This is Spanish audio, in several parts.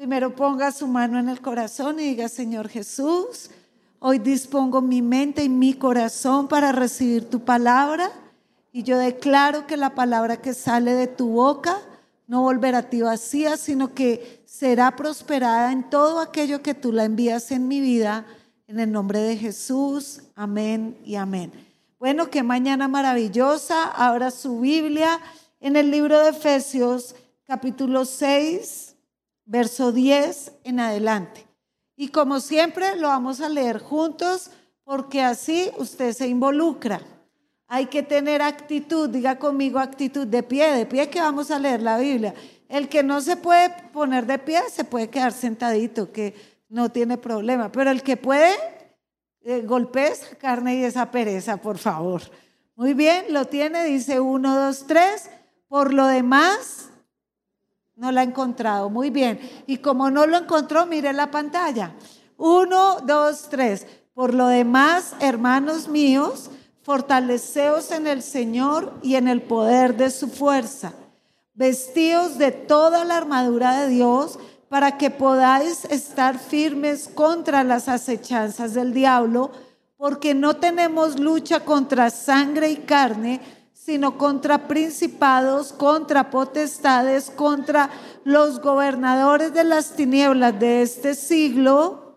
Primero ponga su mano en el corazón y diga, Señor Jesús, hoy dispongo mi mente y mi corazón para recibir tu palabra y yo declaro que la palabra que sale de tu boca no volverá a ti vacía, sino que será prosperada en todo aquello que tú la envías en mi vida. En el nombre de Jesús, amén y amén. Bueno, qué mañana maravillosa. Abra su Biblia en el libro de Efesios, capítulo 6, verso 10 en adelante. Y como siempre, lo vamos a leer juntos porque así usted se involucra. Hay que tener actitud, diga conmigo actitud de pie, de pie que vamos a leer la Biblia. El que no se puede poner de pie se puede quedar sentadito, que no tiene problema, pero el que puede, eh, carne y esa pereza, por favor. Muy bien, lo tiene, dice uno, dos, tres. Por lo demás, no la ha encontrado. Muy bien. Y como no lo encontró, mire la pantalla. Uno, dos, tres. Por lo demás, hermanos míos, fortaleceos en el Señor y en el poder de su fuerza. Vestíos de toda la armadura de Dios para que podáis estar firmes contra las acechanzas del diablo, porque no tenemos lucha contra sangre y carne, sino contra principados, contra potestades, contra los gobernadores de las tinieblas de este siglo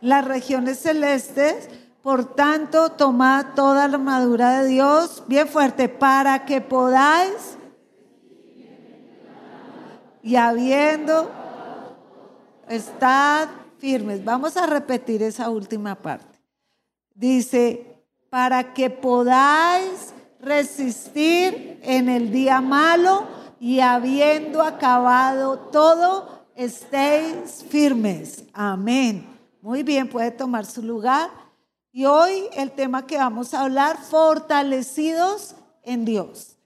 las regiones celestes. Por tanto, tomad toda la armadura de Dios bien fuerte para que podáis y habiendo estad firmes. Vamos a repetir esa última parte. Dice, para que podáis resistir en el día malo y habiendo acabado todo, estéis firmes. Amén. Muy bien, puede tomar su lugar. Y hoy el tema que vamos a hablar, fortalecidos en Dios.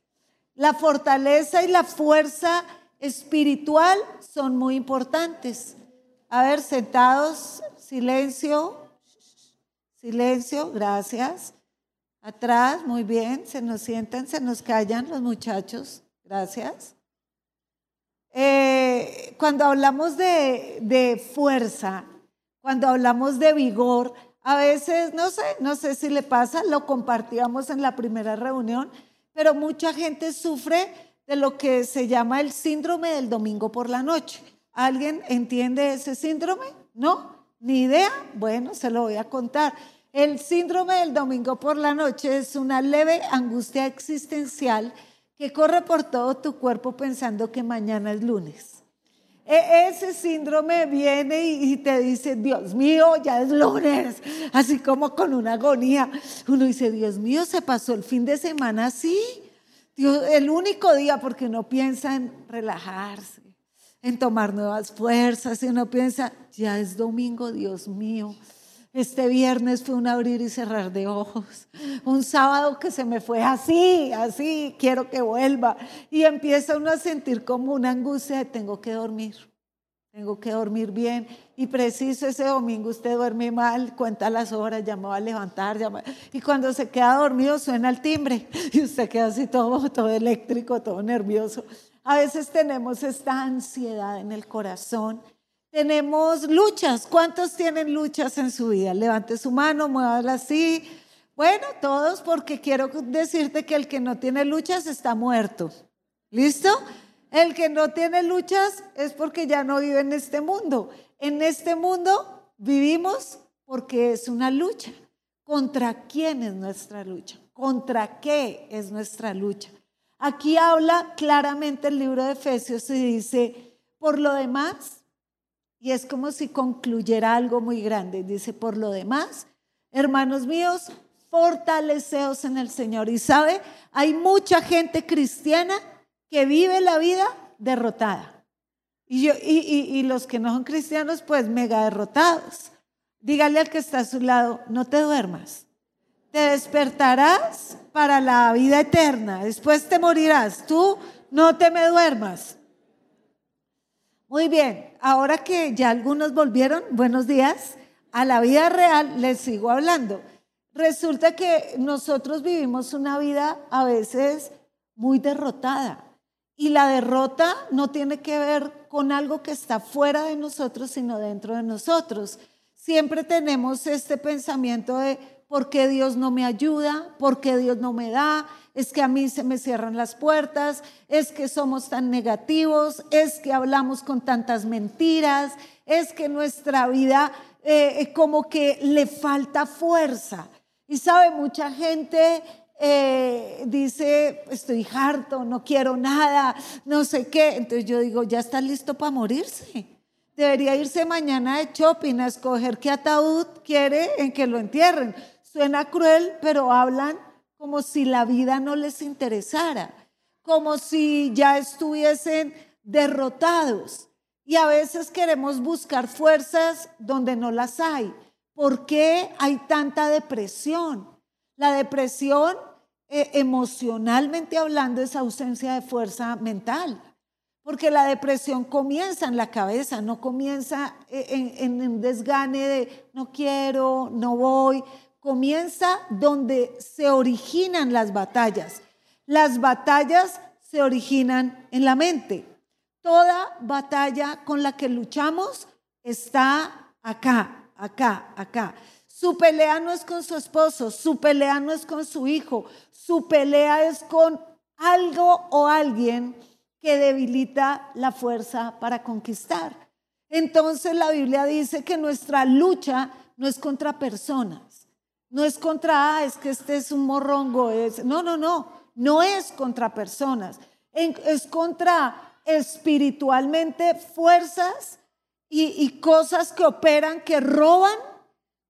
La fortaleza y la fuerza espiritual son muy importantes. A ver, sentados, silencio, silencio, gracias. Atrás, muy bien, se nos sientan, se nos callan los muchachos, gracias. Eh, cuando hablamos de, de fuerza, cuando hablamos de vigor, a veces, no sé, no sé si le pasa, lo compartíamos en la primera reunión, pero mucha gente sufre de lo que se llama el síndrome del domingo por la noche. ¿Alguien entiende ese síndrome? ¿No? ¿Ni idea? Bueno, se lo voy a contar. El síndrome del domingo por la noche es una leve angustia existencial que corre por todo tu cuerpo pensando que mañana es lunes. E, ese síndrome viene y te dice, Dios mío, ya es lunes, así como con una agonía. Uno dice, Dios mío, se pasó el fin de semana así. Dios, el único día porque uno piensa en relajarse, en tomar nuevas fuerzas, y uno piensa, ya es domingo, Dios mío. Este viernes fue un abrir y cerrar de ojos. Un sábado que se me fue así, así, quiero que vuelva. Y empieza uno a sentir como una angustia tengo que dormir. Tengo que dormir bien. Y preciso ese domingo usted duerme mal, cuenta las horas, ya me va a levantar. Y cuando se queda dormido suena el timbre. Y usted queda así todo, todo eléctrico, todo nervioso. A veces tenemos esta ansiedad en el corazón tenemos luchas. ¿Cuántos tienen luchas en su vida? Levante su mano, muévala así. Bueno, todos porque quiero decirte que el que no tiene luchas está muerto. ¿Listo? El que no tiene luchas es porque ya no vive en este mundo. En este mundo vivimos porque es una lucha. ¿Contra quién es nuestra lucha? ¿Contra qué es nuestra lucha? Aquí habla claramente el libro de Efesios y dice, por lo demás, y es como si concluyera algo muy grande. Dice, por lo demás, hermanos míos, fortaleceos en el Señor. Y sabe, hay mucha gente cristiana que vive la vida derrotada. Y, yo, y, los que no son cristianos, pues mega derrotados. Dígale al que está a su lado, no te duermas. Te despertarás para la vida eterna. Después te morirás. Tú no te me duermas. Muy bien, ahora que ya algunos volvieron, buenos días, a la vida real les sigo hablando. Resulta que nosotros vivimos una vida a veces muy derrotada Y la derrota no tiene que ver con algo que está fuera de nosotros, sino dentro de nosotros. Siempre tenemos este pensamiento de por qué Dios no me ayuda, por qué Dios no me da, es que a mí se me cierran las puertas, es que somos tan negativos, es que hablamos con tantas mentiras, es que nuestra vida eh, como que le falta fuerza. Y sabe, mucha gente eh, dice, estoy harto, no quiero nada, no sé qué. Entonces yo digo, ya está listo para morirse. Debería irse mañana de shopping a escoger qué ataúd quiere en que lo entierren. Suena cruel, pero hablan como si la vida no les interesara, como si ya estuviesen derrotados. Y a veces queremos buscar fuerzas donde no las hay. ¿Por qué hay tanta depresión? La depresión, eh, emocionalmente hablando, es ausencia de fuerza mental. Porque la depresión comienza en la cabeza, no comienza eh, en, en un desgane de no quiero, no voy. Comienza donde se originan las batallas. Las batallas se originan en la mente. Toda batalla con la que luchamos está acá, acá, acá. Su pelea no es con su esposo, su pelea no es con su hijo, su pelea es con algo o alguien que debilita la fuerza para conquistar. Entonces la Biblia dice que nuestra lucha no es contra personas, no es contra, ah, es que este es un morrongo, es, no, no, no, no es contra personas, es contra espiritualmente fuerzas y, y cosas que operan, que roban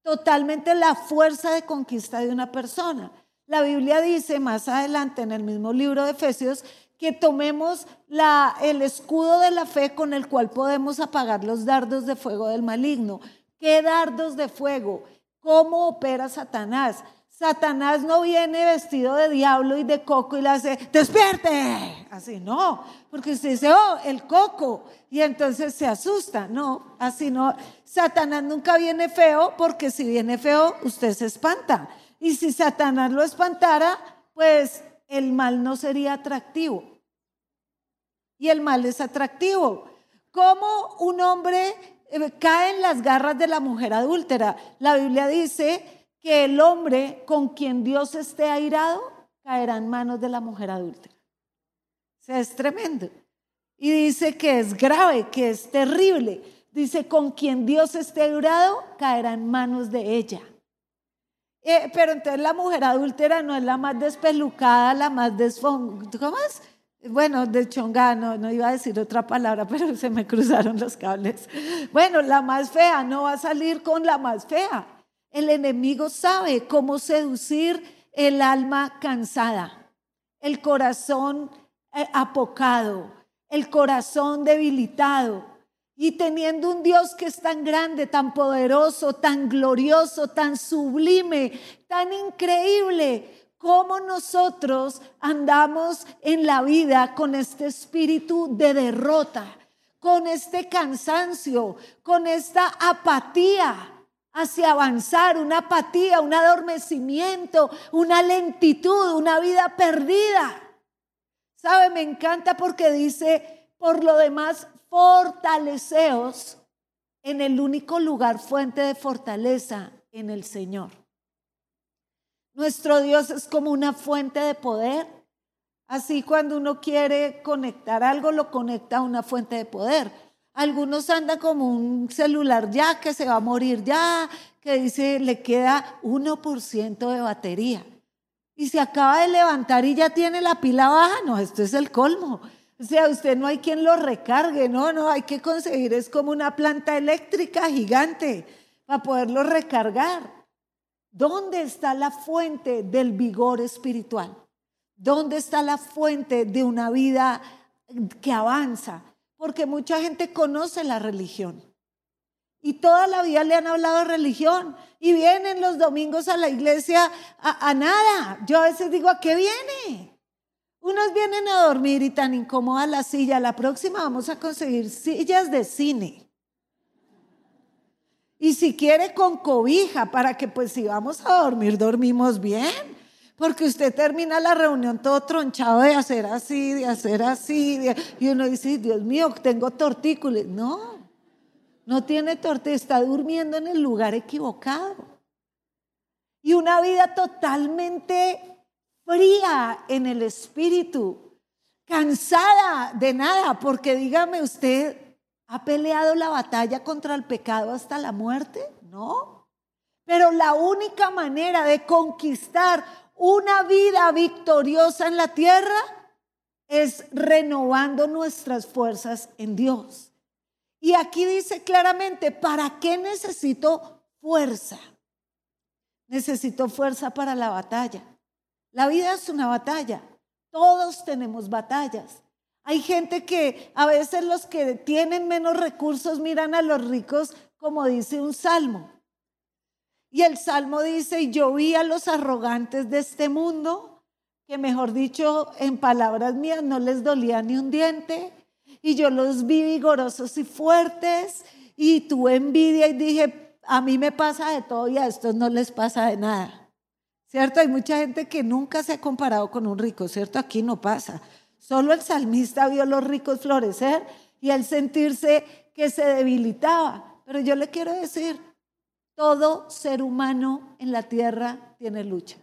totalmente la fuerza de conquista de una persona. La Biblia dice más adelante en el mismo libro de Efesios que tomemos la, el escudo de la fe con el cual podemos apagar los dardos de fuego del maligno. ¿Qué dardos de fuego? ¿Cómo opera Satanás? Satanás no viene vestido de diablo y de coco y le hace, despierte. Así no, porque usted dice, oh, el coco. Y entonces se asusta. No, así no. Satanás nunca viene feo porque si viene feo, usted se espanta. Y si Satanás lo espantara, pues el mal no sería atractivo. Y el mal es atractivo. ¿Cómo un hombre cae en las garras de la mujer adúltera? La Biblia dice que el hombre con quien Dios esté airado caerá en manos de la mujer adúltera. O sea, es tremendo. Y dice que es grave, que es terrible. Dice, con quien Dios esté airado, caerá en manos de ella. Eh, pero entonces la mujer adúltera no es la más despelucada, la más desfon... ¿Cómo es? Bueno, de chongano, no iba a decir otra palabra, pero se me cruzaron los cables. Bueno, la más fea no va a salir con la más fea. El enemigo sabe cómo seducir el alma cansada, el corazón eh, apocado, el corazón debilitado. Y teniendo un Dios que es tan grande, tan poderoso, tan glorioso, tan sublime, tan increíble, como nosotros andamos en la vida con este espíritu de derrota, con este cansancio, con esta apatía hacia avanzar, una apatía, un adormecimiento, una lentitud, una vida perdida. ¿Sabe? Me encanta porque dice, por lo demás, fortaleceos en el único lugar fuente de fortaleza, en el Señor. Nuestro Dios es como una fuente de poder. Así cuando uno quiere conectar algo, lo conecta a una fuente de poder. Algunos andan como un celular ya que se va a morir ya, que dice le queda 1% de batería. Y se acaba de levantar y ya tiene la pila baja. No, esto es el colmo. O sea, usted no hay quien lo recargue, no, no, hay que conseguir, es como una planta eléctrica gigante para poderlo recargar. ¿Dónde está la fuente del vigor espiritual? ¿Dónde está la fuente de una vida que avanza? Porque mucha gente conoce la religión. Y toda la vida le han hablado de religión. Y vienen los domingos a la iglesia a, nada. Yo a veces digo, ¿a qué viene? Unos vienen a dormir y tan incómoda la silla. La próxima vamos a conseguir sillas de cine. Y si quiere con cobija, para que pues si vamos a dormir, dormimos bien. Porque usted termina la reunión todo tronchado de hacer así, de hacer así, y uno dice, Dios mío, tengo tortícolis. No, no tiene tortícolis, está durmiendo en el lugar equivocado. Y una vida totalmente fría en el espíritu, cansada de nada, porque dígame usted, ¿ha peleado la batalla contra el pecado hasta la muerte? No. Pero la única manera de conquistar una vida victoriosa en la tierra es renovando nuestras fuerzas en Dios. Y aquí dice claramente, ¿para qué necesito fuerza? Necesito fuerza para la batalla. La vida es una batalla. Todos tenemos batallas. Hay gente que a veces los que tienen menos recursos miran a los ricos como dice un salmo. Y el salmo dice, yo vi a los arrogantes de este mundo, que mejor dicho, en palabras mías, no les dolía ni un diente, y yo los vi vigorosos y fuertes, y tuve envidia y dije, a mí me pasa de todo y a estos no les pasa de nada. ¿Cierto? Hay mucha gente que nunca se ha comparado con un rico, ¿cierto? Aquí no pasa. Solo el salmista vio los ricos florecer y al sentirse que se debilitaba. Pero yo le quiero decir, todo ser humano en la tierra tiene luchas.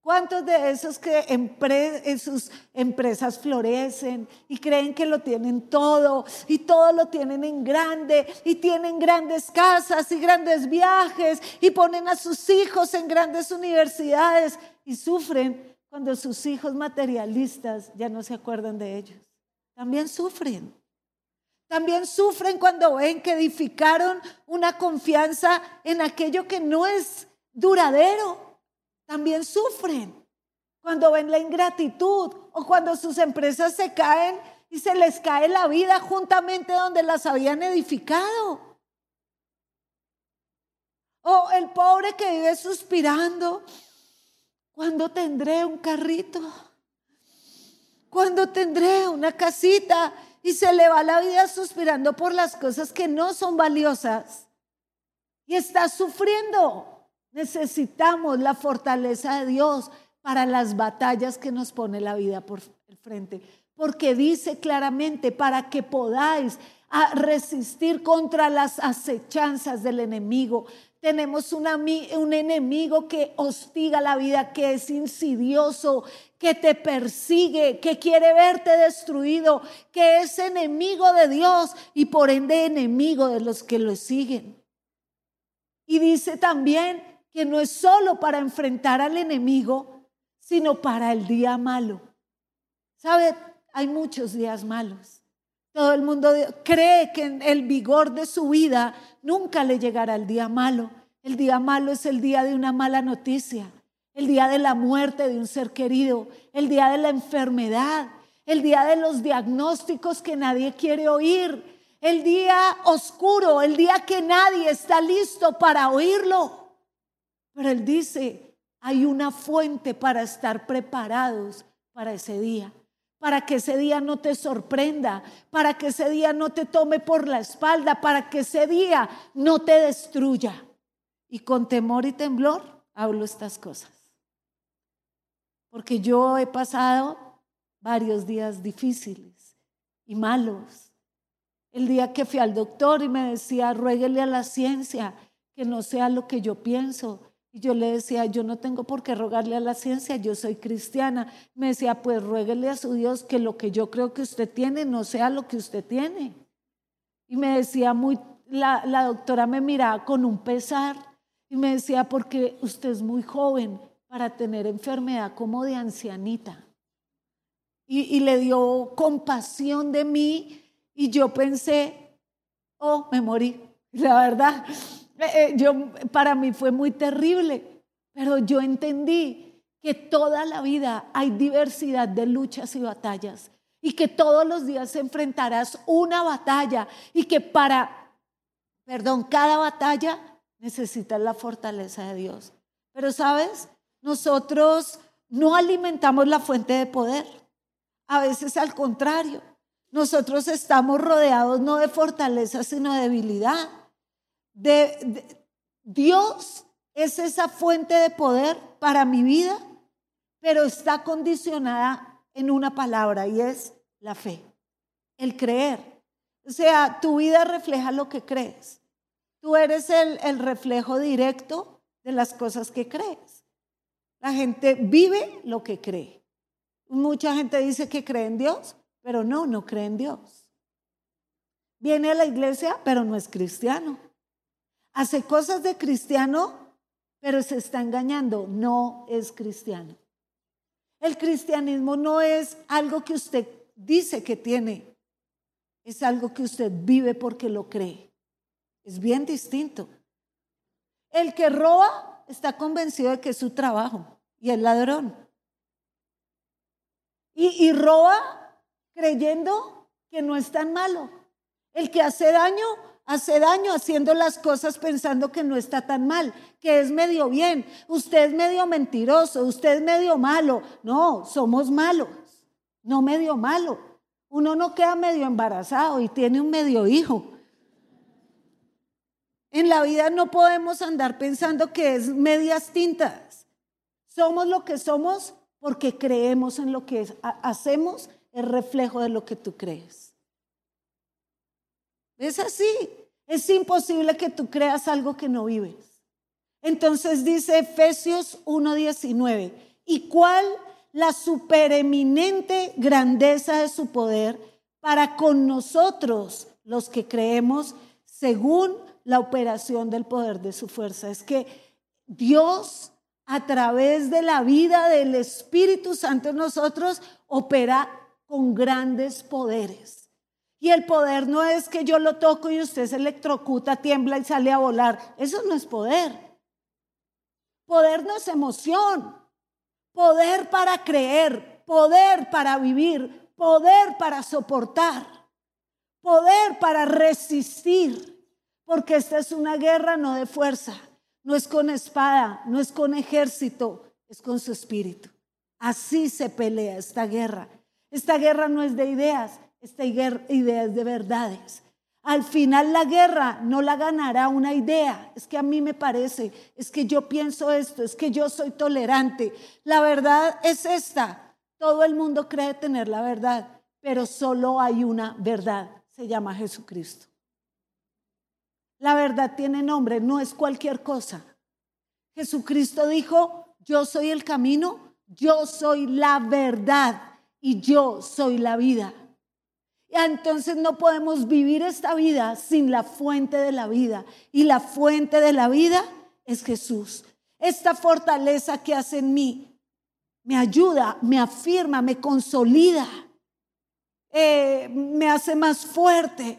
¿Cuántos de esos que en sus empresas florecen y creen que lo tienen todo y todo lo tienen en grande y tienen grandes casas y grandes viajes y ponen a sus hijos en grandes universidades y sufren cuando sus hijos materialistas ya no se acuerdan de ellos? También sufren. También sufren cuando ven que edificaron una confianza en aquello que no es duradero. También sufren cuando ven la ingratitud o cuando sus empresas se caen y se les cae la vida juntamente donde las habían edificado. O el pobre que vive suspirando, ¿cuándo tendré un carrito? ¿Cuándo tendré una casita? y se le va la vida suspirando por las cosas que no son valiosas y está sufriendo. Necesitamos la fortaleza de Dios para las batallas que nos pone la vida por el frente. Porque dice claramente, para que podáis resistir contra las acechanzas del enemigo. Tenemos un, un enemigo que hostiga la vida, que es insidioso, que te persigue, que quiere verte destruido, que es enemigo de Dios y por ende enemigo de los que lo siguen. Y dice también que no es solo para enfrentar al enemigo, sino para el día malo. ¿Sabe? Hay muchos días malos. Todo el mundo cree que en el vigor de su vida nunca le llegará el día malo. El día malo es el día de una mala noticia. El día de la muerte de un ser querido, el día de la enfermedad, el día de los diagnósticos que nadie quiere oír, el día oscuro, el día que nadie está listo para oírlo. Pero él dice, hay una fuente para estar preparados para ese día, para que ese día no te sorprenda, para que ese día no te tome por la espalda, para que ese día no te destruya. Y con temor y temblor hablo estas cosas porque yo he pasado varios días difíciles y malos. El día que fui al doctor y me decía, ruéguele a la ciencia que no sea lo que yo pienso. Y yo le decía, yo no tengo por qué rogarle a la ciencia, yo soy cristiana. Me decía, pues ruéguele a su Dios que lo que yo creo que usted tiene no sea lo que usted tiene. Y me decía, muy, la, la doctora me miraba con un pesar y me decía, porque usted es muy joven para tener enfermedad como de ancianita. Y, le dio compasión de mí y yo pensé, oh, me morí. La verdad, eh, eh, yo, para mí fue muy terrible, pero yo entendí que toda la vida hay diversidad de luchas y batallas y que todos los días enfrentarás una batalla y que para, perdón, cada batalla necesitas la fortaleza de Dios. Pero sabes, nosotros no alimentamos la fuente de poder. A veces al contrario, nosotros estamos rodeados no de fortaleza, sino de debilidad. De, Dios es esa fuente de poder para mi vida, pero está condicionada en una palabra y es la fe, el creer. O sea, tu vida refleja lo que crees. Tú eres el, el reflejo directo de las cosas que crees. La gente vive lo que cree. Mucha gente dice que cree en Dios, pero no, no cree en Dios. Viene a la iglesia, pero no es cristiano. Hace cosas de cristiano, pero se está engañando, no es cristiano. El cristianismo no es algo que usted dice que tiene, es algo que usted vive porque lo cree. Es bien distinto. El que roba está convencido de que es su trabajo y es ladrón. Y, y roba creyendo que no es tan malo. El que hace daño, hace daño haciendo las cosas pensando que no está tan mal, que es medio bien. Usted es medio mentiroso, usted es medio malo. No, somos malos, no medio malo. Uno no queda medio embarazado y tiene un medio hijo. En la vida no podemos andar pensando que es medias tintas. Somos lo que somos porque creemos en lo que hacemos, el reflejo de lo que tú crees. Es así. Es imposible que tú creas algo que no vives. Entonces dice Efesios 1:19, ¿y cuál la supereminente grandeza de su poder para con nosotros los que creemos según la operación del poder de su fuerza. Es que Dios a través de la vida del Espíritu Santo en nosotros opera con grandes poderes. Y el poder no es que yo lo toco y usted se electrocuta, tiembla y sale a volar. Eso no es poder. Poder no es emoción. Poder para creer, poder para vivir, poder para soportar, poder para resistir. Porque esta es una guerra no de fuerza, no es con espada, no es con ejército, es con su espíritu. Así se pelea esta guerra. Esta guerra no es de ideas, esta idea es de verdades. Al final la guerra no la ganará una idea. Es que a mí me parece, es que yo pienso esto, es que yo soy tolerante. La verdad es esta. Todo el mundo cree tener la verdad, pero solo hay una verdad. Se llama Jesucristo. La verdad tiene nombre, no es cualquier cosa. Jesucristo dijo, yo soy el camino, yo soy la verdad y yo soy la vida. Entonces no podemos vivir esta vida sin la fuente de la vida. Y la fuente de la vida es Jesús. Esta fortaleza que hace en mí me ayuda, me afirma, me consolida, eh, me hace más fuerte.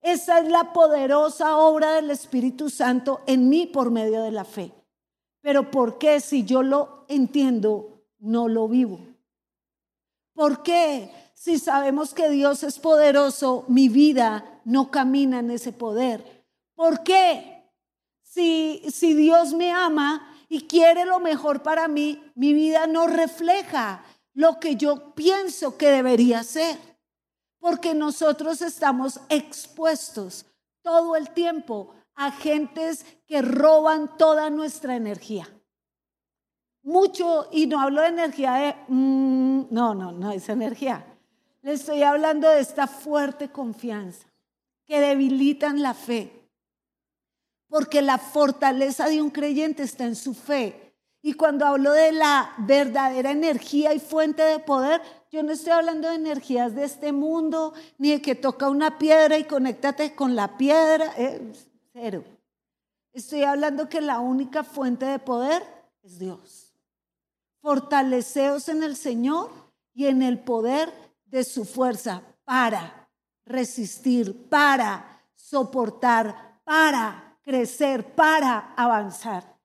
Esa es la poderosa obra del Espíritu Santo en mí por medio de la fe. Pero ¿por qué si yo lo entiendo, no lo vivo? ¿Por qué si sabemos que Dios es poderoso, mi vida no camina en ese poder? ¿Por qué si, si Dios me ama y quiere lo mejor para mí, mi vida no refleja lo que yo pienso que debería ser? porque nosotros estamos expuestos todo el tiempo a gentes que roban toda nuestra energía. Mucho, y no hablo de energía de, mm, no, no, no es energía. Le estoy hablando de esta fuerte confianza que debilitan la fe. Porque la fortaleza de un creyente está en su fe. Y cuando hablo de la verdadera energía y fuente de poder, yo no estoy hablando de energías de este mundo, ni de que toca una piedra y conéctate con la piedra. Eh, cero. Estoy hablando que la única fuente de poder es Dios. Fortaleceos en el Señor y en el poder de su fuerza para resistir, para soportar, para crecer, para avanzar.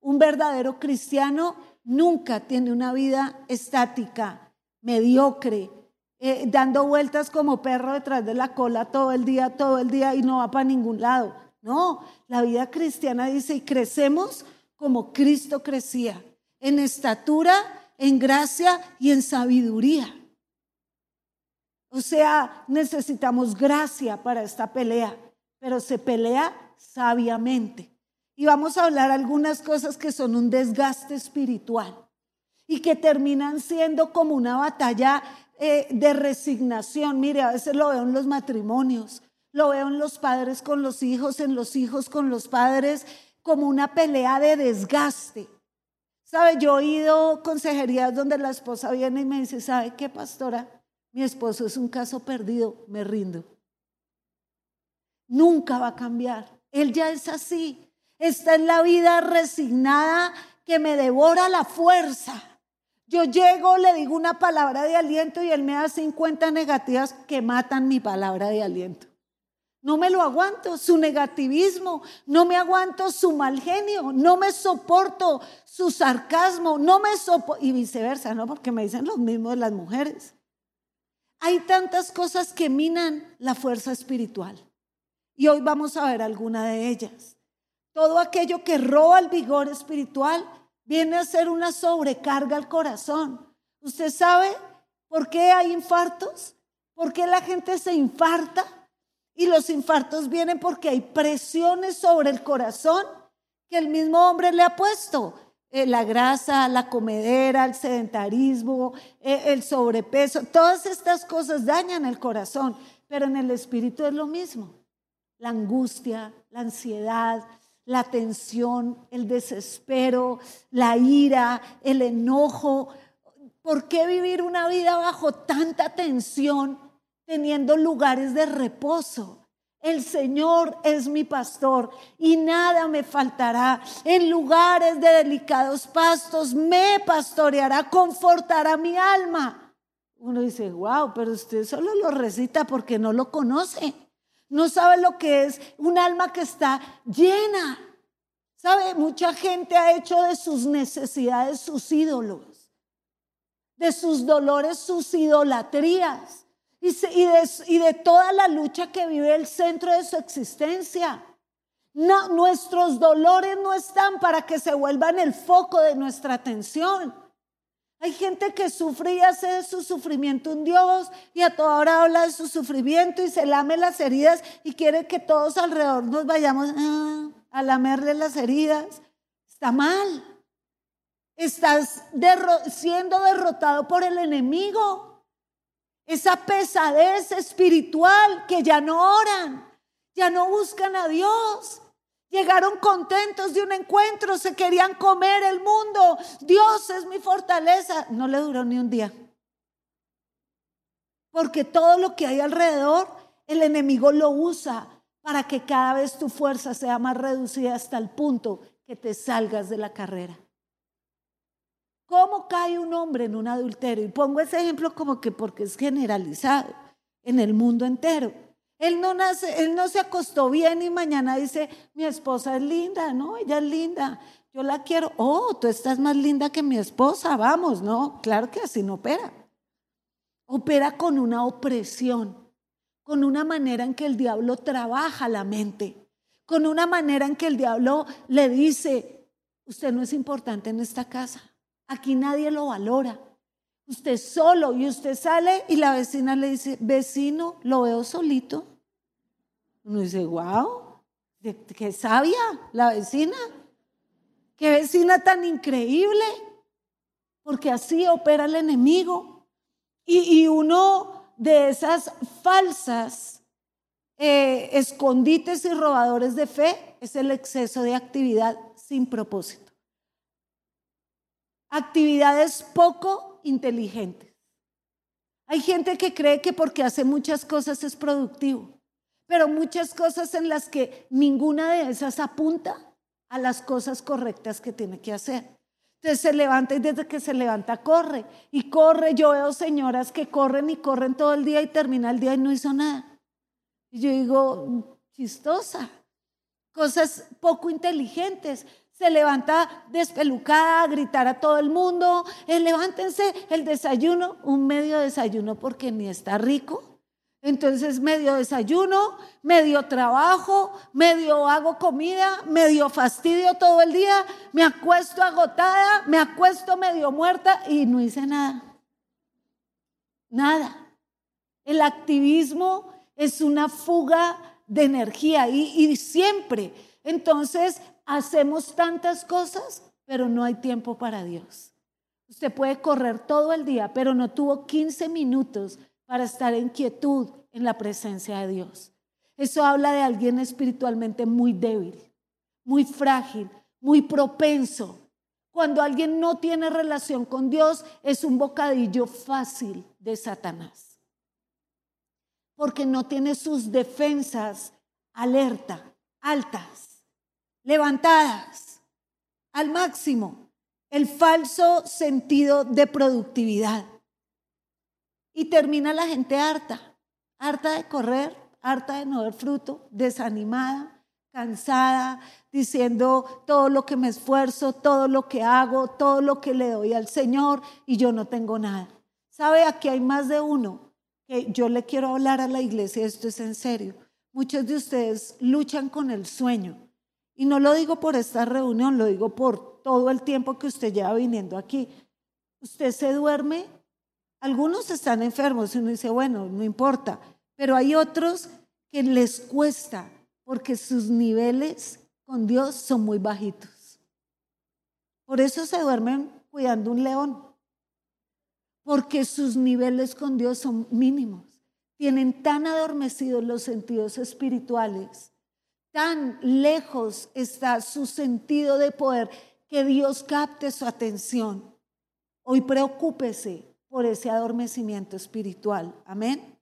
Un verdadero cristiano nunca tiene una vida estática mediocre, eh, dando vueltas como perro detrás de la cola todo el día, todo el día y no va para ningún lado. No, la vida cristiana dice, y crecemos como Cristo crecía, en estatura, en gracia y en sabiduría. O sea, necesitamos gracia para esta pelea, pero se pelea sabiamente. y vamos a hablar algunas cosas que son un desgaste espiritual y que terminan siendo como una batalla eh, de resignación. Mire, a veces lo veo en los matrimonios, lo veo en los padres con los hijos, en los hijos con los padres, como una pelea de desgaste. ¿Sabe? Yo he oído consejerías donde la esposa viene y me dice, ¿sabe qué, pastora? Mi esposo es un caso perdido, me rindo. Nunca va a cambiar. Él ya es así. Está en la vida resignada que me devora la fuerza. Yo llego, le digo una palabra de aliento y él me da 50 negativas que matan mi palabra de aliento. No me lo aguanto, su negativismo, no me aguanto su mal genio, no me soporto su sarcasmo, no me soporto, y viceversa, ¿no? Porque me dicen lo mismo de las mujeres. Hay tantas cosas que minan la fuerza espiritual. Y hoy vamos a ver alguna de ellas. Todo aquello que roba el vigor espiritual viene a ser una sobrecarga al corazón. ¿Usted sabe por qué hay infartos? ¿Por qué la gente se infarta? Y los infartos vienen porque hay presiones sobre el corazón que el mismo hombre le ha puesto. Eh, la grasa, la comedera, el sedentarismo, eh, el sobrepeso, todas estas cosas dañan el corazón, pero en el espíritu es lo mismo. La angustia, la ansiedad, la tensión, el desespero, la ira, el enojo. ¿Por qué vivir una vida bajo tanta tensión teniendo lugares de reposo? El Señor es mi pastor y nada me faltará. En lugares de delicados pastos me pastoreará, confortará mi alma. Uno dice, wow, pero usted solo lo recita porque no lo conoce. No sabe lo que es un alma que está llena. ¿Sabe? Mucha gente ha hecho de sus necesidades sus ídolos, de sus dolores sus idolatrías y, de, y de toda la lucha que vive el centro de su existencia. Nuestros dolores no están para que se vuelvan el foco de nuestra atención. Hay gente que sufre y hace de su sufrimiento un Dios y a toda hora habla de su sufrimiento y se lame las heridas y quiere que todos alrededor nos vayamos ah, a lamerle las heridas. Está mal. Estás siendo derrotado por el enemigo. Esa pesadez espiritual que ya no oran, ya no buscan a Dios, Llegaron contentos de un encuentro, se querían comer el mundo. Dios es mi fortaleza. No le duró ni un día. Porque todo lo que hay alrededor, el enemigo lo usa para que cada vez tu fuerza sea más reducida hasta el punto que te salgas de la carrera. ¿Cómo cae un hombre en un adulterio? Y pongo ese ejemplo como que porque es generalizado en el mundo entero. Él no, nace, él no se acostó bien y mañana dice, mi esposa es linda, no, ella es linda, yo la quiero. Oh, tú estás más linda que mi esposa, vamos, no, claro que así no opera. Opera con una opresión, con una manera en que el diablo trabaja la mente, con una manera en que el diablo le dice, usted no es importante en esta casa, aquí nadie lo valora. Usted solo y usted sale y la vecina le dice, vecino, lo veo solito. Uno dice, wow, qué sabia la vecina. Qué vecina tan increíble. Porque así opera el enemigo. Y, uno de esas falsas eh, escondites y robadores de fe es el exceso de actividad sin propósito. Actividades poco inteligentes. Hay gente que cree que porque hace muchas cosas es productivo, pero muchas cosas en las que ninguna de esas apunta a las cosas correctas que tiene que hacer. Entonces se levanta y desde que se levanta corre y corre. Yo veo señoras que corren y corren todo el día y termina el día y no hizo nada. Y yo digo, chistosa, cosas poco inteligentes se levanta despelucada gritar a todo el mundo, eh, levántense el desayuno, un medio desayuno porque ni está rico. Entonces medio desayuno, medio trabajo, medio hago comida, medio fastidio todo el día, me acuesto agotada, me acuesto medio muerta y no hice nada. Nada. El activismo es una fuga de energía y siempre. Entonces Hacemos tantas cosas, pero no hay tiempo para Dios. Usted puede correr todo el día, pero no tuvo 15 minutos para estar en quietud en la presencia de Dios. Eso habla de alguien espiritualmente muy débil, muy frágil, muy propenso. Cuando alguien no tiene relación con Dios, es un bocadillo fácil de Satanás. Porque no tiene sus defensas alerta, altas, levantadas al máximo. El falso sentido de productividad. Y termina la gente harta, harta de correr, harta de no ver fruto, desanimada, cansada, diciendo todo lo que me esfuerzo, todo lo que hago, todo lo que le doy al Señor y yo no tengo nada. ¿Sabe? Aquí hay más de uno que yo le quiero hablar a la iglesia, esto es en serio. Muchos de ustedes luchan con el sueño. Y no lo digo por esta reunión, lo digo por todo el tiempo que usted lleva viniendo aquí. Usted se duerme, algunos están enfermos y uno dice, bueno, no importa, pero hay otros que les cuesta porque sus niveles con Dios son muy bajitos. Por eso se duermen cuidando un león, porque sus niveles con Dios son mínimos. Tienen tan adormecidos los sentidos espirituales, tan lejos está su sentido de poder que Dios capte su atención. Hoy preocúpese por ese adormecimiento espiritual. Amén.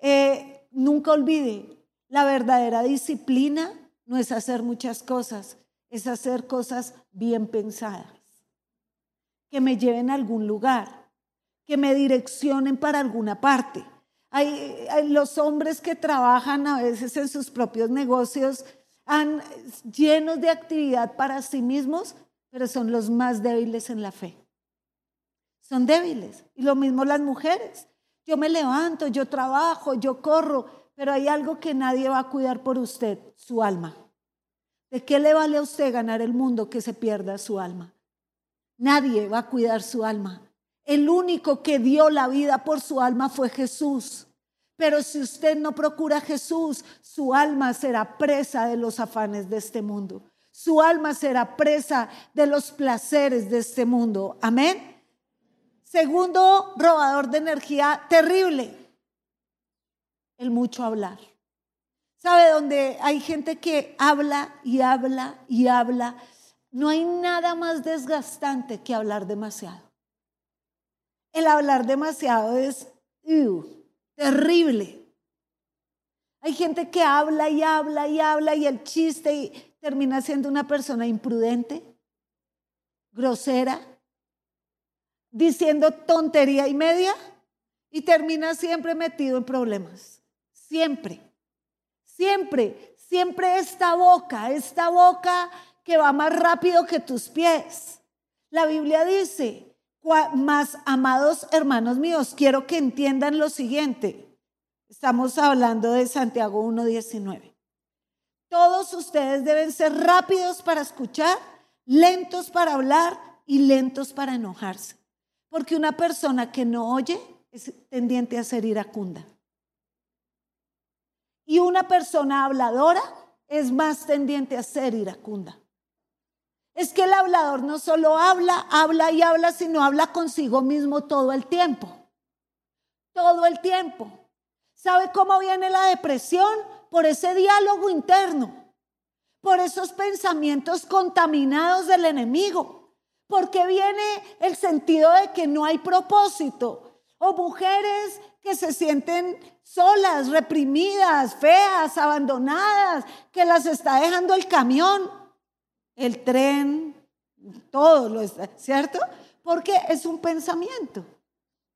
Eh, nunca olvide, la verdadera disciplina no es hacer muchas cosas, es hacer cosas bien pensadas, que me lleven a algún lugar, que me direccionen para alguna parte. Hay, los hombres que trabajan a veces en sus propios negocios han, llenos de actividad para sí mismos, pero son los más débiles en la fe. Son débiles. Y lo mismo las mujeres. Yo me levanto, yo trabajo, yo corro, pero hay algo que nadie va a cuidar por usted, su alma. ¿De qué le vale a usted ganar el mundo que se pierda su alma? Nadie va a cuidar su alma. El único que dio la vida por su alma fue Jesús. Pero si usted no procura a Jesús, su alma será presa de los afanes de este mundo. Su alma será presa de los placeres de este mundo. Amén. Segundo robador de energía terrible, el mucho hablar. ¿Sabe dónde hay gente que habla y habla y habla? No hay nada más desgastante que hablar demasiado. El hablar demasiado es terrible. Hay gente que habla y habla y habla y el chiste termina siendo una persona imprudente, grosera, diciendo tontería y media y termina siempre metido en problemas. Siempre, siempre, siempre esta boca, esta boca que va más rápido que tus pies. La Biblia dice, más amados hermanos míos, quiero que entiendan lo siguiente. Estamos hablando de Santiago 1.19. Todos ustedes deben ser rápidos para escuchar, lentos para hablar y lentos para enojarse. Porque una persona que no oye es tendiente a ser iracunda. Y una persona habladora es más tendiente a ser iracunda. Es que el hablador no solo habla, habla y habla, sino habla consigo mismo todo el tiempo. Todo el tiempo. ¿Sabe cómo viene la depresión? Por ese diálogo interno, por esos pensamientos contaminados del enemigo porque viene el sentido de que no hay propósito. O mujeres que se sienten solas, reprimidas, feas, abandonadas, que las está dejando el camión, el tren, todo lo está, ¿cierto? Porque es un pensamiento.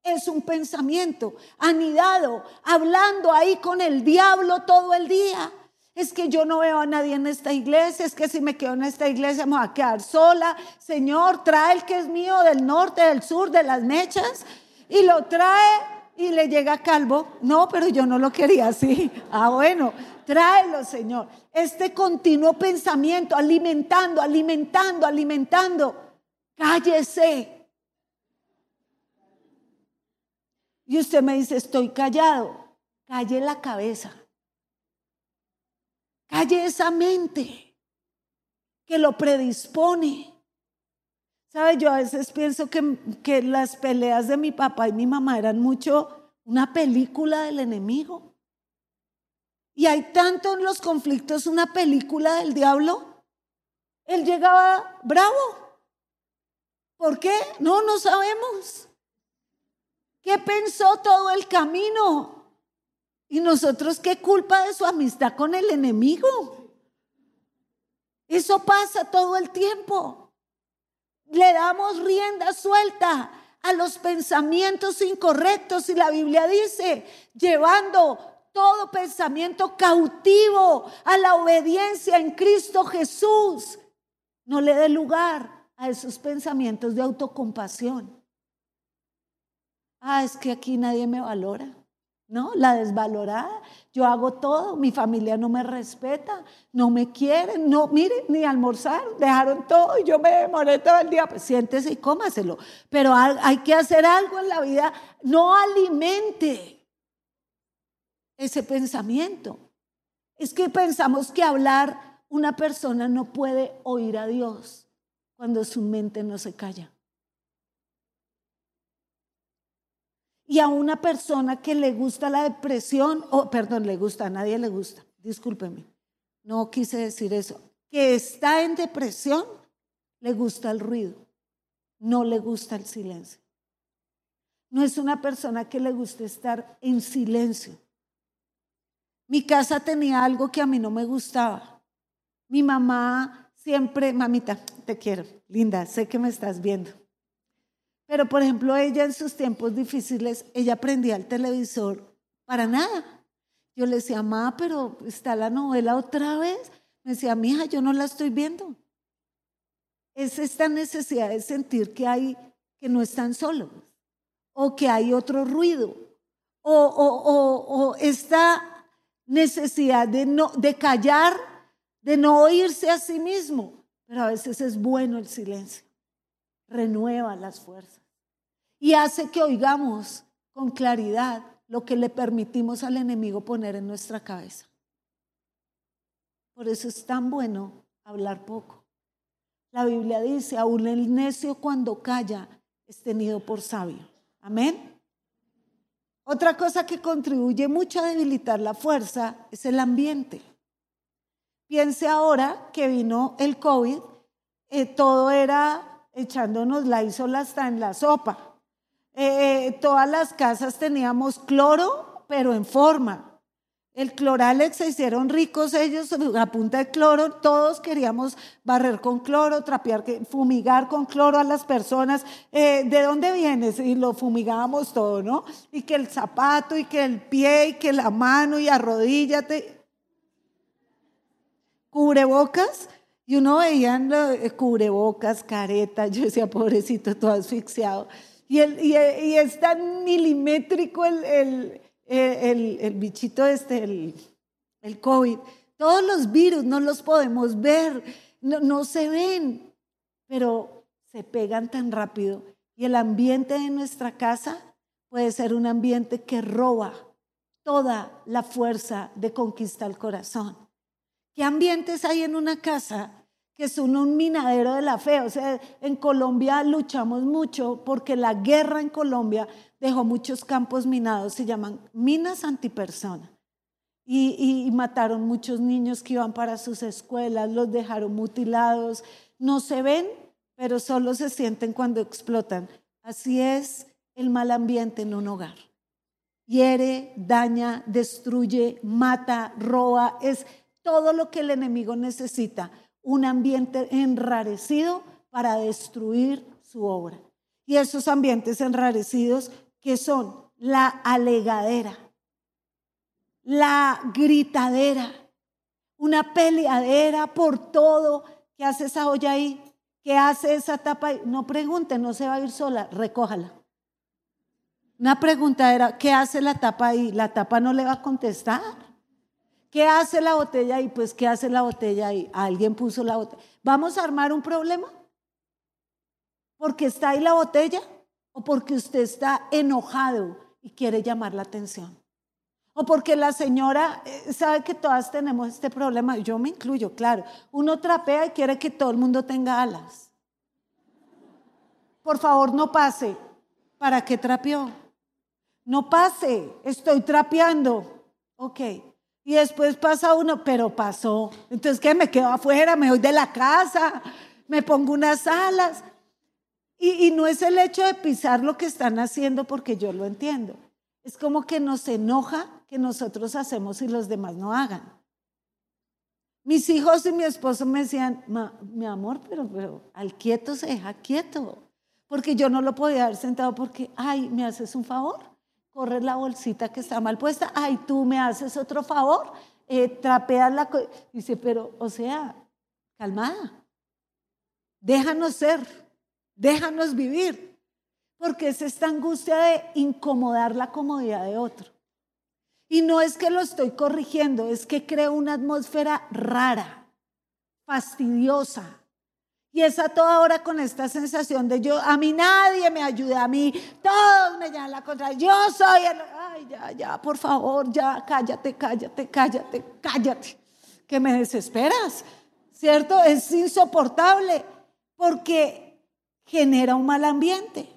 Es un pensamiento anidado, hablando ahí con el diablo todo el día es que yo no veo a nadie en esta iglesia, es que si me quedo en esta iglesia me voy a quedar sola. Señor, trae el que es mío del norte, del sur, de las mechas, y lo trae y le llega calvo. No, pero yo no lo quería así. Ah, bueno, tráelo, Señor. Este continuo pensamiento, alimentando, alimentando, alimentando. Cállese. Y usted me dice, estoy callado. Calle la cabeza. Calle esa mente. que lo predispone. ¿Sabe? Yo a veces pienso que, que las peleas de mi papá y mi mamá eran mucho una película del enemigo. Y hay tanto en los conflictos una película del diablo. Él llegaba bravo. ¿Por qué? No, no sabemos. ¿Qué pensó todo el camino? ¿Y nosotros qué culpa de su amistad con el enemigo? Eso pasa todo el tiempo. Le damos rienda suelta a los pensamientos incorrectos y la Biblia dice, llevando todo pensamiento cautivo a la obediencia en Cristo Jesús. No le dé lugar a esos pensamientos de autocompasión. Ah, es que aquí nadie me valora. ¿no? La desvalorada. Yo hago todo, mi familia no me respeta, no me quieren, no, mire, ni almorzar, dejaron todo y yo me demoré todo el día. Pues siéntese y cómaselo. Pero hay que hacer algo en la vida, no alimente ese pensamiento. Es que pensamos que hablar, una persona no puede oír a Dios cuando su mente no se calla. Y a una persona que le gusta la depresión, o perdón, le gusta, a nadie le gusta, discúlpeme, no quise decir eso, que está en depresión, le gusta el ruido, no le gusta el silencio. No es una persona que le guste estar en silencio. Mi casa tenía algo que a mí no me gustaba. Mi mamá siempre, mamita, te quiero, linda, sé que me estás viendo. Pero, por ejemplo, ella en sus tiempos difíciles, ella prendía el televisor para nada. Yo le decía, mamá, pero está la novela otra vez. Me decía, hija, yo no la estoy viendo. Es esta necesidad de sentir que hay, que no están solos, o que hay otro ruido, o, o esta necesidad de, no, de callar, de no oírse a sí mismo. Pero a veces es bueno el silencio, renueva las fuerzas y hace que oigamos con claridad lo que le permitimos al enemigo poner en nuestra cabeza. Por eso es tan bueno hablar poco. La Biblia dice, aún el necio cuando calla es tenido por sabio. Amén. Otra cosa que contribuye mucho a debilitar la fuerza es el ambiente. Piense ahora que vino el COVID, eh, todo era echándonos la isola hasta en la sopa. Eh, eh, todas las casas teníamos cloro, pero en forma. El cloralex se hicieron ricos ellos a punta de cloro, todos queríamos barrer con cloro, trapear, fumigar con cloro a las personas. Eh, ¿De dónde vienes? Y lo fumigábamos todo, ¿no? Y que el zapato, y que el pie, y que la mano, y arrodíllate. Cubrebocas, y uno veía cubrebocas, caretas, yo decía, pobrecito, todo asfixiado. Y, es tan milimétrico el, bichito este, el, COVID. Todos los virus no los podemos ver, no, no se ven, pero se pegan tan rápido. Y el ambiente de nuestra casa puede ser un ambiente que roba toda la fuerza de conquistar el corazón. ¿Qué ambientes hay en una casa que son un minadero de la fe. O sea, en Colombia luchamos mucho porque la guerra en Colombia dejó muchos campos minados, se llaman minas antipersona. Y, y, mataron muchos niños que iban para sus escuelas, los dejaron mutilados. No se ven, pero solo se sienten cuando explotan. Así es el mal ambiente en un hogar. Hiere, daña, destruye, mata, roba, es todo lo que el enemigo necesita un ambiente enrarecido para destruir su obra. Y esos ambientes enrarecidos que son la alegadera, la gritadera, una peleadera por todo. ¿Qué hace esa olla ahí? ¿Qué hace esa tapa ahí? No pregunte, no se va a ir sola, recójala. Una pregunta era, ¿qué hace la tapa ahí? La tapa no le va a contestar. ¿Qué hace la botella ahí? Pues, ¿qué hace la botella ahí? Alguien puso la botella. ¿Vamos a armar un problema? ¿Porque está ahí la botella? ¿O porque usted está enojado y quiere llamar la atención? O porque la señora eh, sabe que todas tenemos este problema, yo me incluyo, claro. Uno trapea y quiere que todo el mundo tenga alas. Por favor, no pase. ¿Para qué trapeó? No pase, estoy trapeando. Ok. Y después pasa uno, pero pasó. Entonces, ¿qué? Me quedo afuera, me voy de la casa, me pongo unas alas. Y, no es el hecho de pisar lo que están haciendo porque yo lo entiendo. Es como que nos enoja que nosotros hacemos y los demás no hagan. Mis hijos y mi esposo me decían, mi amor, pero, pero al quieto se deja quieto. Porque yo no lo podía haber sentado porque, ay, ¿me haces un favor? Corre la bolsita que está mal puesta. Ay, tú me haces otro favor. Eh, trapeas la... Dice, pero, o sea, calmada. Déjanos ser. Déjanos vivir. Porque es esta angustia de incomodar la comodidad de otro. Y no es que lo estoy corrigiendo, es que creo una atmósfera rara, fastidiosa. Y es a toda hora con esta sensación de yo, a mí nadie me ayuda, a mí todos me llaman la contra, yo soy el, ay, ya, ya, por favor, ya, cállate, cállate, cállate, cállate, que me desesperas, ¿cierto? Es insoportable porque genera un mal ambiente.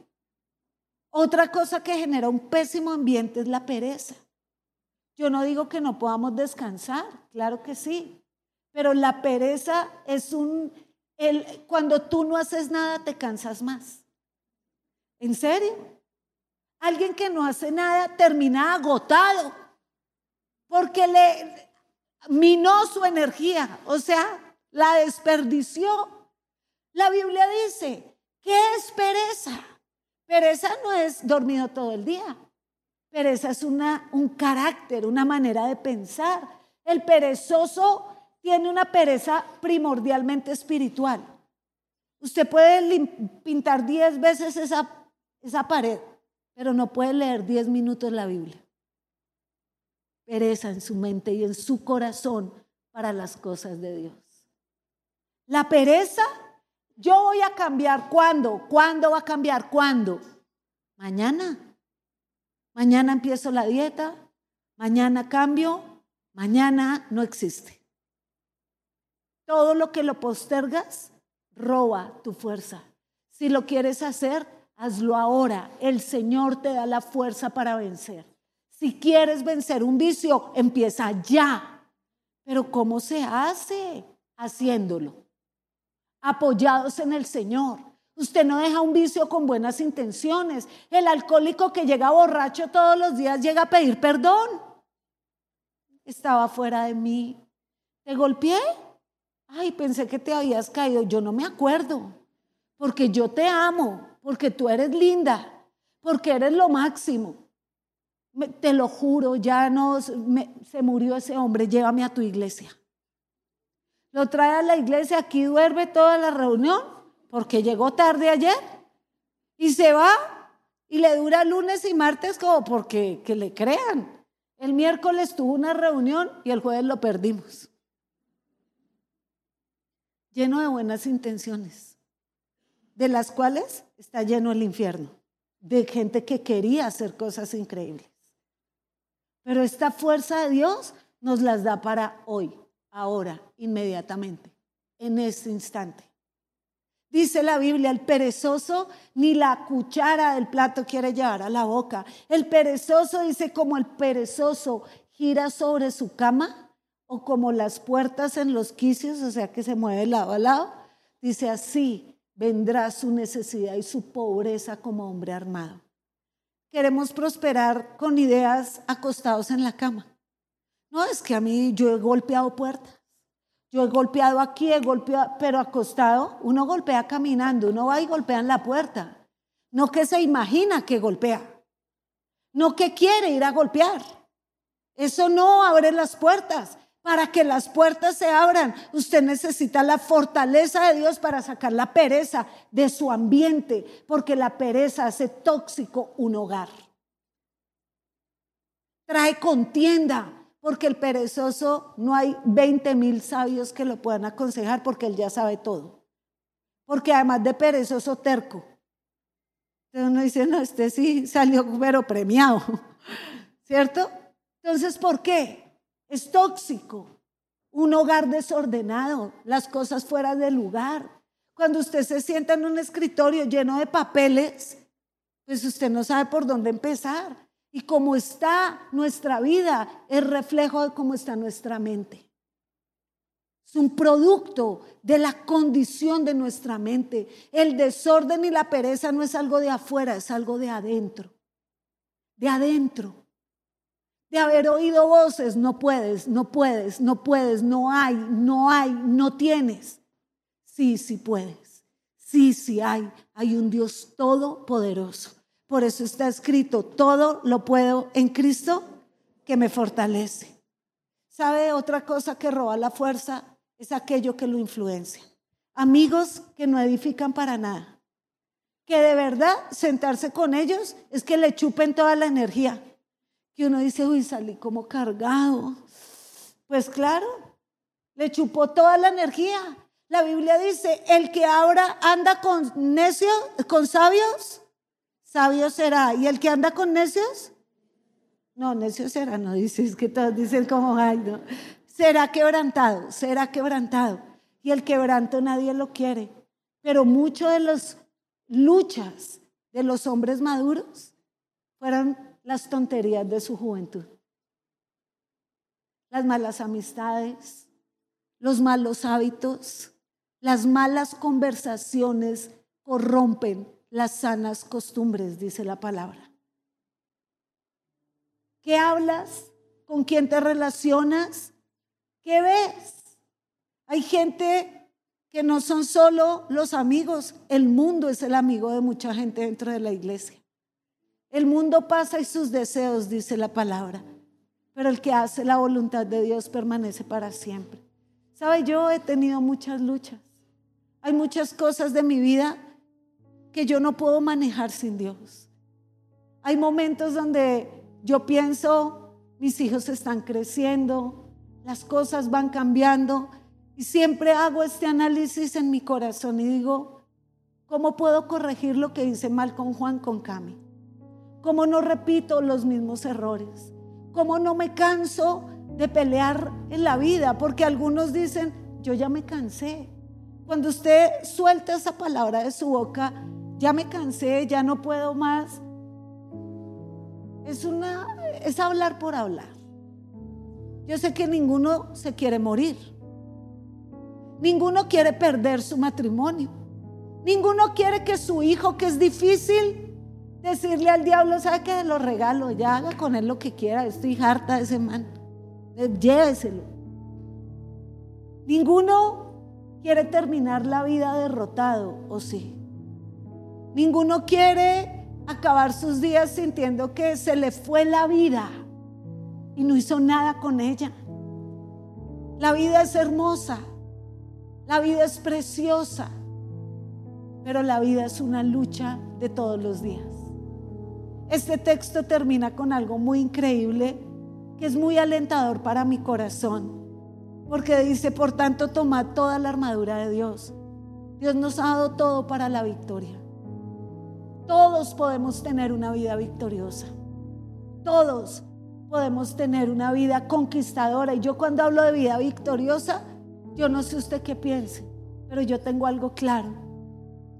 Otra cosa que genera un pésimo ambiente es la pereza. Yo no digo que no podamos descansar, claro que sí, pero la pereza es un, el, cuando tú no haces nada te cansas más. ¿En serio? Alguien que no hace nada termina agotado porque le minó su energía, o sea, la desperdició. La Biblia dice, ¿qué es pereza? Pereza no es dormido todo el día. Pereza es una, un carácter, una manera de pensar. El perezoso tiene una pereza primordialmente espiritual. Usted puede pintar diez veces esa, esa pared, pero no puede leer diez minutos la Biblia. Pereza en su mente y en su corazón para las cosas de Dios. La pereza, yo voy a cambiar cuándo, cuándo va a cambiar, cuándo. Mañana. Mañana empiezo la dieta, mañana cambio, mañana no existe. Todo lo que lo postergas roba tu fuerza. Si lo quieres hacer, hazlo ahora. El Señor te da la fuerza para vencer. Si quieres vencer un vicio, empieza ya. Pero ¿cómo se hace? Haciéndolo. Apoyados en el Señor. Usted no deja un vicio con buenas intenciones. El alcohólico que llega borracho todos los días llega a pedir perdón. Estaba fuera de mí. ¿Te golpeé? Ay, pensé que te habías caído. Yo no me acuerdo. Porque yo te amo. Porque tú eres linda. Porque eres lo máximo. te lo juro, ya no se murió ese hombre. Llévame a tu iglesia. Lo trae a la iglesia. Aquí duerme toda la reunión porque llegó tarde ayer y se va y le dura lunes y martes como porque que le crean. El miércoles tuvo una reunión y el jueves lo perdimos. Lleno de buenas intenciones, de las cuales está lleno el infierno, de gente que quería hacer cosas increíbles. Pero esta fuerza de Dios nos las da para hoy, ahora, inmediatamente, en este instante. Dice la Biblia, el perezoso ni la cuchara del plato quiere llevar a la boca. El perezoso dice como el perezoso gira sobre su cama o como las puertas en los quicios, o sea que se mueve lado a lado. Dice así vendrá su necesidad y su pobreza como hombre armado. Queremos prosperar con ideas acostados en la cama. No es que a mí yo he golpeado puertas. Yo he golpeado aquí, he golpeado, pero acostado, uno golpea caminando, uno va y golpea en la puerta. No que se imagina que golpea, no que quiere ir a golpear. Eso no abre las puertas. Para que las puertas se abran, usted necesita la fortaleza de Dios para sacar la pereza de su ambiente, porque la pereza hace tóxico un hogar. Trae contienda, porque el perezoso no hay 20 mil sabios que lo puedan aconsejar porque él ya sabe todo. Porque además de perezoso terco. Entonces uno dice, no, este sí salió pero premiado, ¿cierto? Entonces ¿por qué? Es tóxico. Un hogar desordenado, las cosas fuera de lugar. Cuando usted se sienta en un escritorio lleno de papeles, pues usted no sabe por dónde empezar. Y cómo está nuestra vida es reflejo de cómo está nuestra mente. Es un producto de la condición de nuestra mente. El desorden y la pereza no es algo de afuera, es algo de adentro. De adentro de haber oído voces, no puedes, no puedes, no puedes, no hay, no hay, no tienes. Sí, sí puedes. Sí, sí hay. Hay un Dios todopoderoso. Por eso está escrito, todo lo puedo en Cristo que me fortalece. ¿Sabe otra cosa que roba la fuerza? Es aquello que lo influencia. Amigos que no edifican para nada. Que de verdad sentarse con ellos es que le chupen toda la energía que uno dice, uy, salí como cargado. Pues claro, le chupó toda la energía. La Biblia dice, el que ahora anda con necios, con sabios, sabio será. ¿Y el que anda con necios? No, necio será, no dices que todos dicen como, ay, no. Será quebrantado, será quebrantado. Y el quebranto nadie lo quiere. Pero muchas de las luchas de los hombres maduros fueron las tonterías de su juventud, las malas amistades, los malos hábitos, las malas conversaciones corrompen las sanas costumbres, dice la palabra. ¿Qué hablas? ¿Con quién te relacionas? ¿Qué ves? Hay gente que no son solo los amigos, el mundo es el amigo de mucha gente dentro de la iglesia. El mundo pasa y sus deseos, dice la palabra, pero el que hace la voluntad de Dios permanece para siempre. ¿Sabe? Yo he tenido muchas luchas. Hay muchas cosas de mi vida que yo no puedo manejar sin Dios. Hay momentos donde yo pienso, mis hijos están creciendo, las cosas van cambiando y siempre hago este análisis en mi corazón y digo, ¿cómo puedo corregir lo que hice mal con Juan, con Cami? Cómo no repito los mismos errores, cómo no me canso de pelear en la vida, porque algunos dicen, yo ya me cansé. Cuando usted suelta esa palabra de su boca, ya me cansé, ya no puedo más. Es una es hablar por hablar. Yo sé que ninguno se quiere morir. Ninguno quiere perder su matrimonio. Ninguno quiere que su hijo, que es difícil, decirle al diablo, ¿sabe qué? Lo regalo, ya haga con él lo que quiera, estoy harta de ese man. Eh, lléveselo. Ninguno quiere terminar la vida derrotado, ¿o sí? Ninguno quiere acabar sus días sintiendo que se le fue la vida y no hizo nada con ella. La vida es hermosa, la vida es preciosa, pero la vida es una lucha de todos los días. Este texto termina con algo muy increíble que es muy alentador para mi corazón, porque dice, por tanto, toma toda la armadura de Dios. Dios nos ha dado todo para la victoria. Todos podemos tener una vida victoriosa. Todos podemos tener una vida conquistadora. Y yo cuando hablo de vida victoriosa, yo no sé usted qué piense, pero yo tengo algo claro.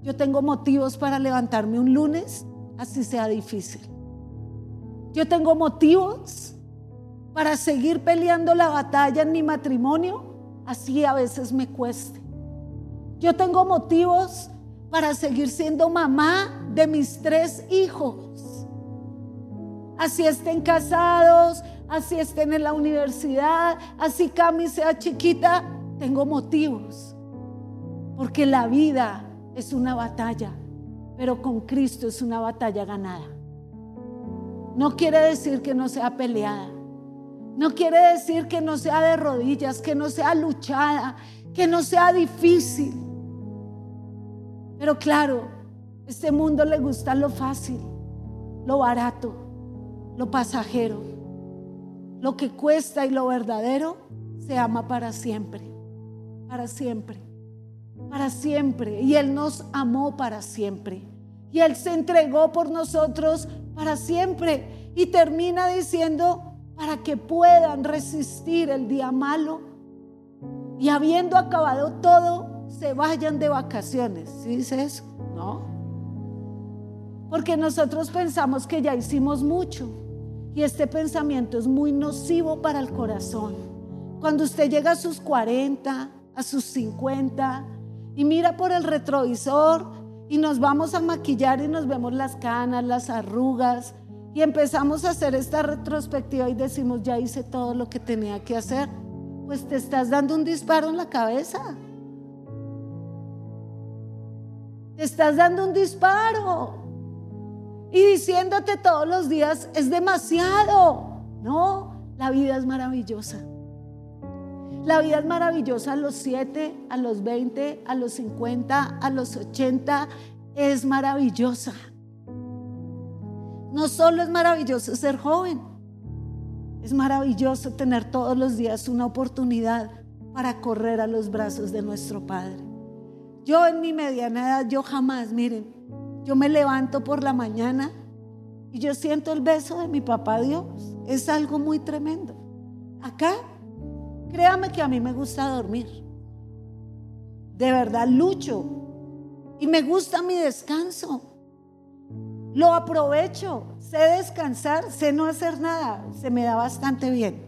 Yo tengo motivos para levantarme un lunes así sea difícil. Yo tengo motivos para seguir peleando la batalla en mi matrimonio, así a veces me cueste. Yo tengo motivos para seguir siendo mamá de mis tres hijos. Así estén casados, así estén en la universidad, así Cami sea chiquita, tengo motivos. Porque la vida es una batalla pero con Cristo es una batalla ganada. No quiere decir que no sea peleada. No quiere decir que no sea de rodillas, que no sea luchada, que no sea difícil. Pero claro, este mundo le gusta lo fácil, lo barato, lo pasajero. Lo que cuesta y lo verdadero se ama para siempre, para siempre para siempre. Y Él nos amó para siempre. Y Él se entregó por nosotros para siempre. Y termina diciendo, para que puedan resistir el día malo y habiendo acabado todo, se vayan de vacaciones. ¿Sí dice eso? No. Porque nosotros pensamos que ya hicimos mucho y este pensamiento es muy nocivo para el corazón. Cuando usted llega a sus 40, a sus 50 y mira por el retrovisor y nos vamos a maquillar y nos vemos las canas, las arrugas y empezamos a hacer esta retrospectiva y decimos, ya hice todo lo que tenía que hacer, pues te estás dando un disparo en la cabeza. Te estás dando un disparo y diciéndote todos los días, es demasiado. No, la vida es maravillosa. La vida es maravillosa a los 7, a los 20, a los 50, a los 80. Es maravillosa. No solo es maravilloso ser joven, es maravilloso tener todos los días una oportunidad para correr a los brazos de nuestro Padre. Yo en mi mediana edad, yo jamás, miren, yo me levanto por la mañana y yo siento el beso de mi papá Dios. Es algo muy tremendo. Acá Créame que a mí me gusta dormir. De verdad lucho. Y me gusta mi descanso. Lo aprovecho. Sé descansar, sé no hacer nada. Se me da bastante bien.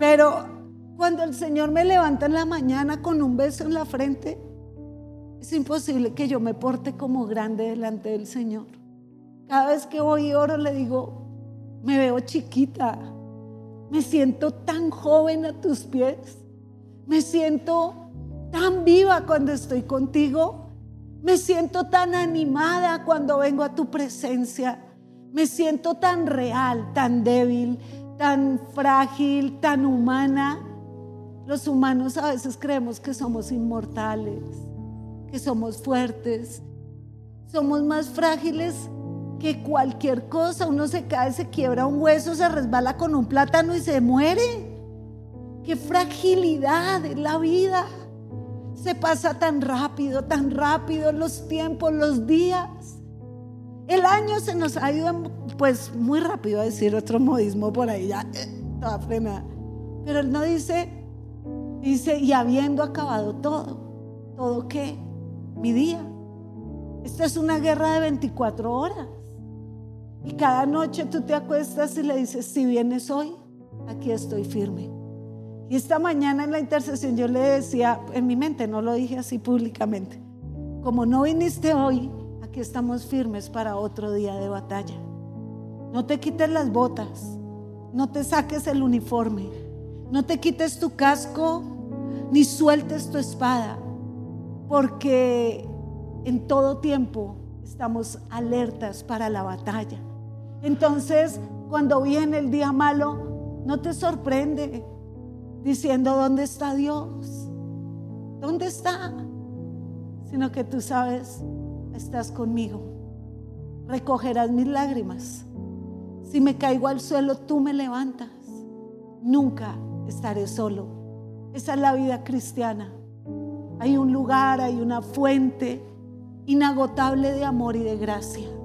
Pero cuando el Señor me levanta en la mañana con un beso en la frente, es imposible que yo me porte como grande delante del Señor. Cada vez que voy y oro le digo, me veo chiquita me siento tan joven a tus pies. Me siento tan viva cuando estoy contigo. Me siento tan animada cuando vengo a tu presencia. Me siento tan real, tan débil, tan frágil, tan humana. Los humanos a veces creemos que somos inmortales, que somos fuertes. Somos más frágiles que cualquier cosa, uno se cae, se quiebra un hueso, se resbala con un plátano y se muere. Qué fragilidad es la vida. Se pasa tan rápido, tan rápido los tiempos, los días. El año se nos ha ido, pues muy rápido a decir otro modismo por ahí, ya eh, toda frenada. Pero él no dice, dice, y habiendo acabado todo, ¿todo qué? Mi día. Esta es una guerra de 24 horas. Y cada noche tú te acuestas y le dices, si vienes hoy, aquí estoy firme. Y esta mañana en la intercesión yo le decía, en mi mente, no lo dije así públicamente, como no viniste hoy, aquí estamos firmes para otro día de batalla. No te quites las botas, no te saques el uniforme, no te quites tu casco, ni sueltes tu espada, porque en todo tiempo estamos alertas para la batalla. Entonces, cuando viene el día malo, no te sorprende diciendo, ¿dónde está Dios? ¿Dónde está? Sino que tú sabes, estás conmigo. Recogerás mis lágrimas. Si me caigo al suelo, tú me levantas. Nunca estaré solo. Esa es la vida cristiana. Hay un lugar, hay una fuente inagotable de amor y de gracia.